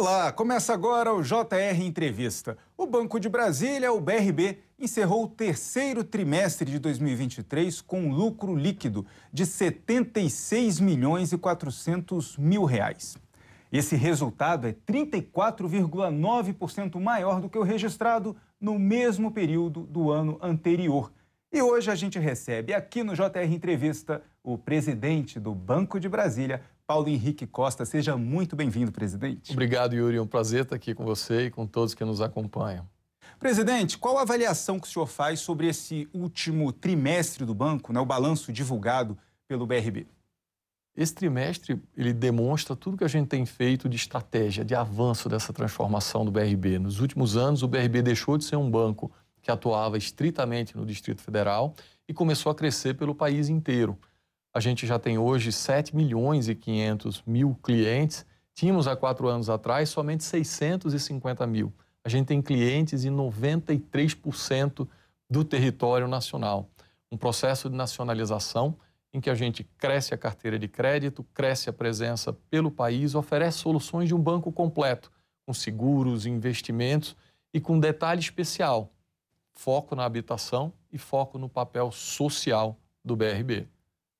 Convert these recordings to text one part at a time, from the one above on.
Olá, começa agora o JR Entrevista. O Banco de Brasília, o BRB, encerrou o terceiro trimestre de 2023 com lucro líquido de 76 milhões e 400 mil reais. Esse resultado é 34,9% maior do que o registrado no mesmo período do ano anterior. E hoje a gente recebe aqui no JR Entrevista o presidente do Banco de Brasília, Paulo Henrique Costa. Seja muito bem-vindo, presidente. Obrigado, Yuri. É um prazer estar aqui com você e com todos que nos acompanham. Presidente, qual a avaliação que o senhor faz sobre esse último trimestre do banco, né, o balanço divulgado pelo BRB? Esse trimestre ele demonstra tudo que a gente tem feito de estratégia, de avanço dessa transformação do BRB. Nos últimos anos, o BRB deixou de ser um banco que atuava estritamente no Distrito Federal e começou a crescer pelo país inteiro. A gente já tem hoje 7 milhões e 500 mil clientes. Tínhamos há quatro anos atrás somente 650 mil. A gente tem clientes em 93% do território nacional. Um processo de nacionalização em que a gente cresce a carteira de crédito, cresce a presença pelo país, oferece soluções de um banco completo, com seguros, investimentos e com detalhe especial: foco na habitação e foco no papel social do BRB.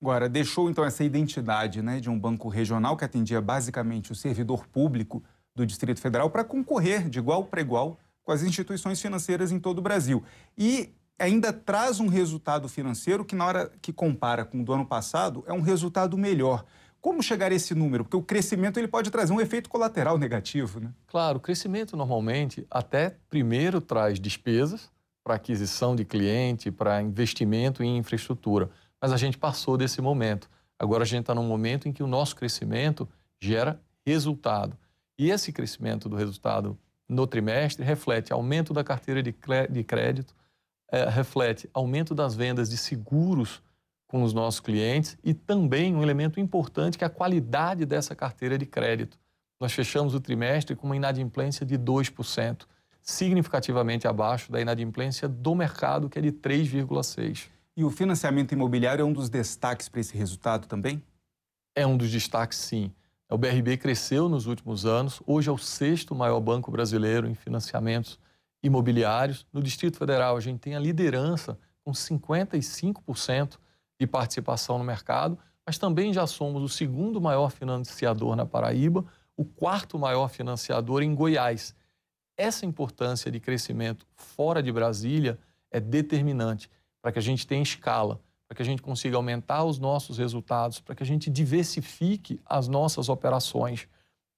Agora, deixou então essa identidade né, de um banco regional que atendia basicamente o servidor público do Distrito Federal para concorrer de igual para igual com as instituições financeiras em todo o Brasil. E ainda traz um resultado financeiro que, na hora que compara com o do ano passado, é um resultado melhor. Como chegar a esse número? Porque o crescimento ele pode trazer um efeito colateral negativo, né? Claro, o crescimento normalmente até primeiro traz despesas para aquisição de cliente, para investimento em infraestrutura mas a gente passou desse momento. Agora a gente está num momento em que o nosso crescimento gera resultado. E esse crescimento do resultado no trimestre reflete aumento da carteira de crédito, é, reflete aumento das vendas de seguros com os nossos clientes e também um elemento importante que é a qualidade dessa carteira de crédito. Nós fechamos o trimestre com uma inadimplência de 2%, significativamente abaixo da inadimplência do mercado, que é de 3,6%. E o financiamento imobiliário é um dos destaques para esse resultado também? É um dos destaques, sim. O BRB cresceu nos últimos anos, hoje é o sexto maior banco brasileiro em financiamentos imobiliários. No Distrito Federal, a gente tem a liderança com 55% de participação no mercado, mas também já somos o segundo maior financiador na Paraíba, o quarto maior financiador em Goiás. Essa importância de crescimento fora de Brasília é determinante para que a gente tenha escala, para que a gente consiga aumentar os nossos resultados, para que a gente diversifique as nossas operações.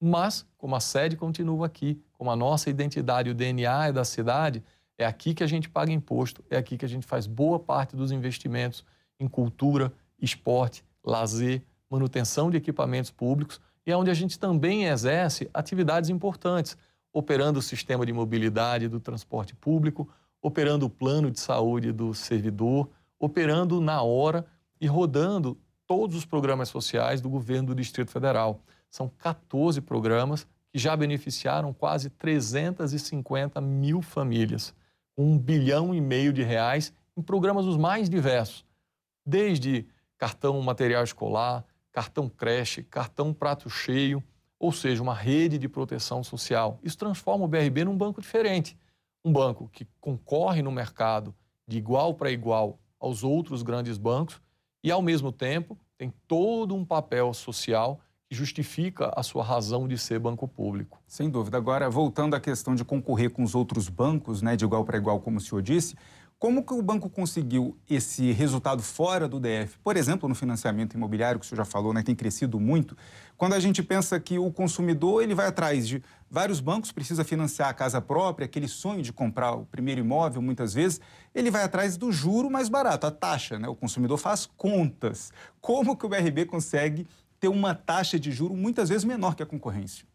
Mas, como a sede continua aqui, como a nossa identidade, o DNA é da cidade, é aqui que a gente paga imposto, é aqui que a gente faz boa parte dos investimentos em cultura, esporte, lazer, manutenção de equipamentos públicos e é onde a gente também exerce atividades importantes, operando o sistema de mobilidade do transporte público, operando o plano de saúde do servidor, operando na hora e rodando todos os programas sociais do governo do Distrito Federal. São 14 programas que já beneficiaram quase 350 mil famílias, um bilhão e meio de reais em programas os mais diversos, desde cartão material escolar, cartão creche, cartão prato cheio, ou seja, uma rede de proteção social. Isso transforma o BRB num banco diferente um banco que concorre no mercado de igual para igual aos outros grandes bancos e, ao mesmo tempo, tem todo um papel social que justifica a sua razão de ser banco público. Sem dúvida. Agora, voltando à questão de concorrer com os outros bancos, né, de igual para igual, como o senhor disse, como que o banco conseguiu esse resultado fora do DF? Por exemplo, no financiamento imobiliário, que o senhor já falou, né, tem crescido muito. Quando a gente pensa que o consumidor ele vai atrás de vários bancos, precisa financiar a casa própria, aquele sonho de comprar o primeiro imóvel, muitas vezes, ele vai atrás do juro mais barato, a taxa. Né? O consumidor faz contas. Como que o BRB consegue ter uma taxa de juro muitas vezes menor que a concorrência?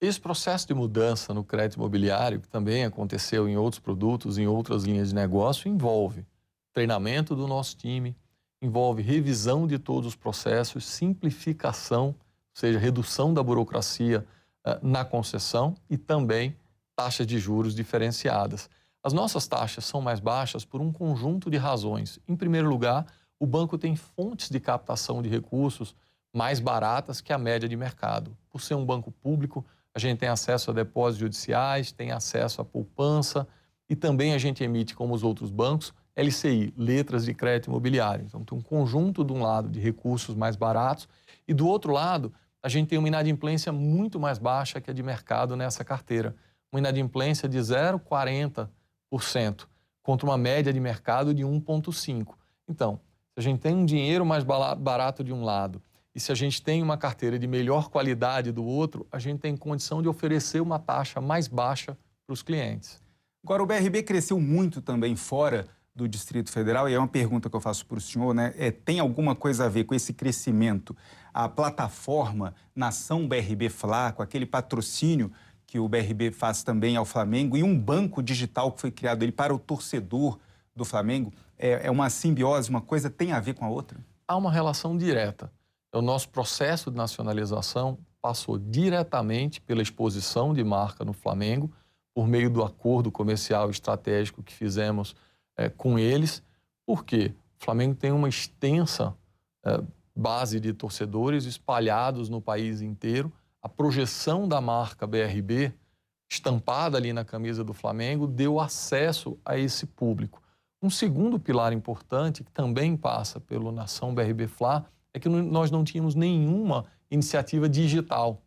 Esse processo de mudança no crédito imobiliário, que também aconteceu em outros produtos, em outras linhas de negócio, envolve treinamento do nosso time, envolve revisão de todos os processos, simplificação, ou seja, redução da burocracia uh, na concessão e também taxas de juros diferenciadas. As nossas taxas são mais baixas por um conjunto de razões. Em primeiro lugar, o banco tem fontes de captação de recursos mais baratas que a média de mercado. Por ser um banco público, a gente tem acesso a depósitos judiciais, tem acesso à poupança e também a gente emite, como os outros bancos, LCI, letras de crédito imobiliário. Então, tem um conjunto, de um lado, de recursos mais baratos e, do outro lado, a gente tem uma inadimplência muito mais baixa que a de mercado nessa carteira. Uma inadimplência de 0,40% contra uma média de mercado de 1,5%. Então, se a gente tem um dinheiro mais barato de um lado e se a gente tem uma carteira de melhor qualidade do outro, a gente tem condição de oferecer uma taxa mais baixa para os clientes. Agora, o BRB cresceu muito também fora do Distrito Federal, e é uma pergunta que eu faço para o senhor, né? É, tem alguma coisa a ver com esse crescimento? A plataforma Nação BRB Fla, com aquele patrocínio que o BRB faz também ao Flamengo, e um banco digital que foi criado ele para o torcedor do Flamengo, é, é uma simbiose, uma coisa tem a ver com a outra? Há uma relação direta. O nosso processo de nacionalização passou diretamente pela exposição de marca no Flamengo, por meio do acordo comercial estratégico que fizemos é, com eles, porque o Flamengo tem uma extensa é, base de torcedores espalhados no país inteiro. A projeção da marca BRB, estampada ali na camisa do Flamengo, deu acesso a esse público. Um segundo pilar importante, que também passa pelo Nação BRB Fla, é que nós não tínhamos nenhuma iniciativa digital.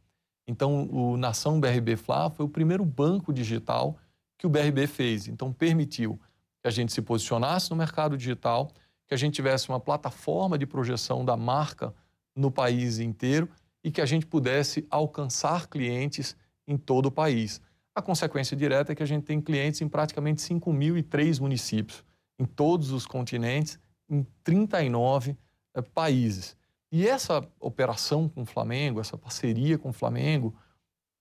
Então, o Nação BRB Fla foi o primeiro banco digital que o BRB fez. Então, permitiu que a gente se posicionasse no mercado digital, que a gente tivesse uma plataforma de projeção da marca no país inteiro e que a gente pudesse alcançar clientes em todo o país. A consequência direta é que a gente tem clientes em praticamente 5.003 municípios, em todos os continentes, em 39 eh, países. E essa operação com o Flamengo, essa parceria com o Flamengo,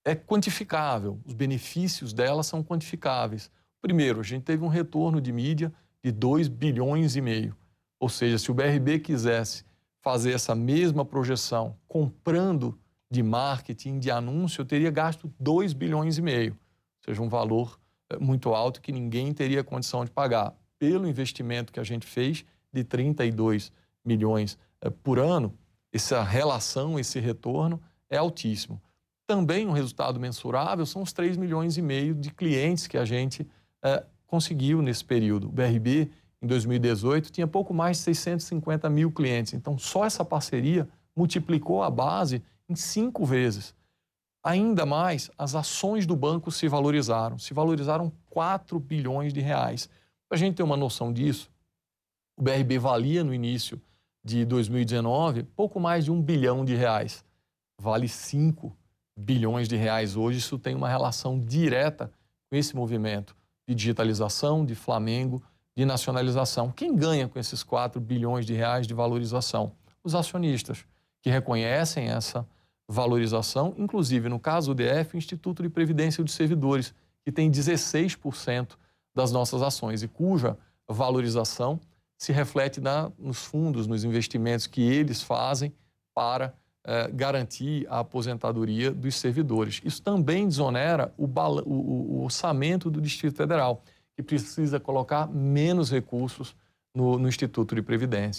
é quantificável. Os benefícios dela são quantificáveis. Primeiro, a gente teve um retorno de mídia de 2 bilhões e meio. Ou seja, se o BRB quisesse fazer essa mesma projeção comprando de marketing, de anúncio, eu teria gasto 2 bilhões e meio. Ou seja, um valor eh, muito alto que ninguém teria condição de pagar. Pelo investimento que a gente fez de 32 milhões eh, por ano, essa relação, esse retorno é altíssimo. Também um resultado mensurável são os 3 milhões e meio de clientes que a gente é, conseguiu nesse período. O BRB, em 2018, tinha pouco mais de 650 mil clientes. Então, só essa parceria multiplicou a base em cinco vezes. Ainda mais, as ações do banco se valorizaram. Se valorizaram 4 bilhões de reais. Para a gente ter uma noção disso, o BRB valia no início de 2019 pouco mais de um bilhão de reais. Vale 5 bilhões de reais hoje. Isso tem uma relação direta com esse movimento de digitalização, de Flamengo, de nacionalização. Quem ganha com esses 4 bilhões de reais de valorização? Os acionistas, que reconhecem essa valorização, inclusive, no caso do DF, o Instituto de Previdência dos Servidores, que tem 16% das nossas ações e cuja valorização se reflete na, nos fundos, nos investimentos que eles fazem para é, garantir a aposentadoria dos servidores. Isso também desonera o, o, o, orçamento do Distrito Federal, que precisa colocar menos recursos no, no Instituto de Previdência.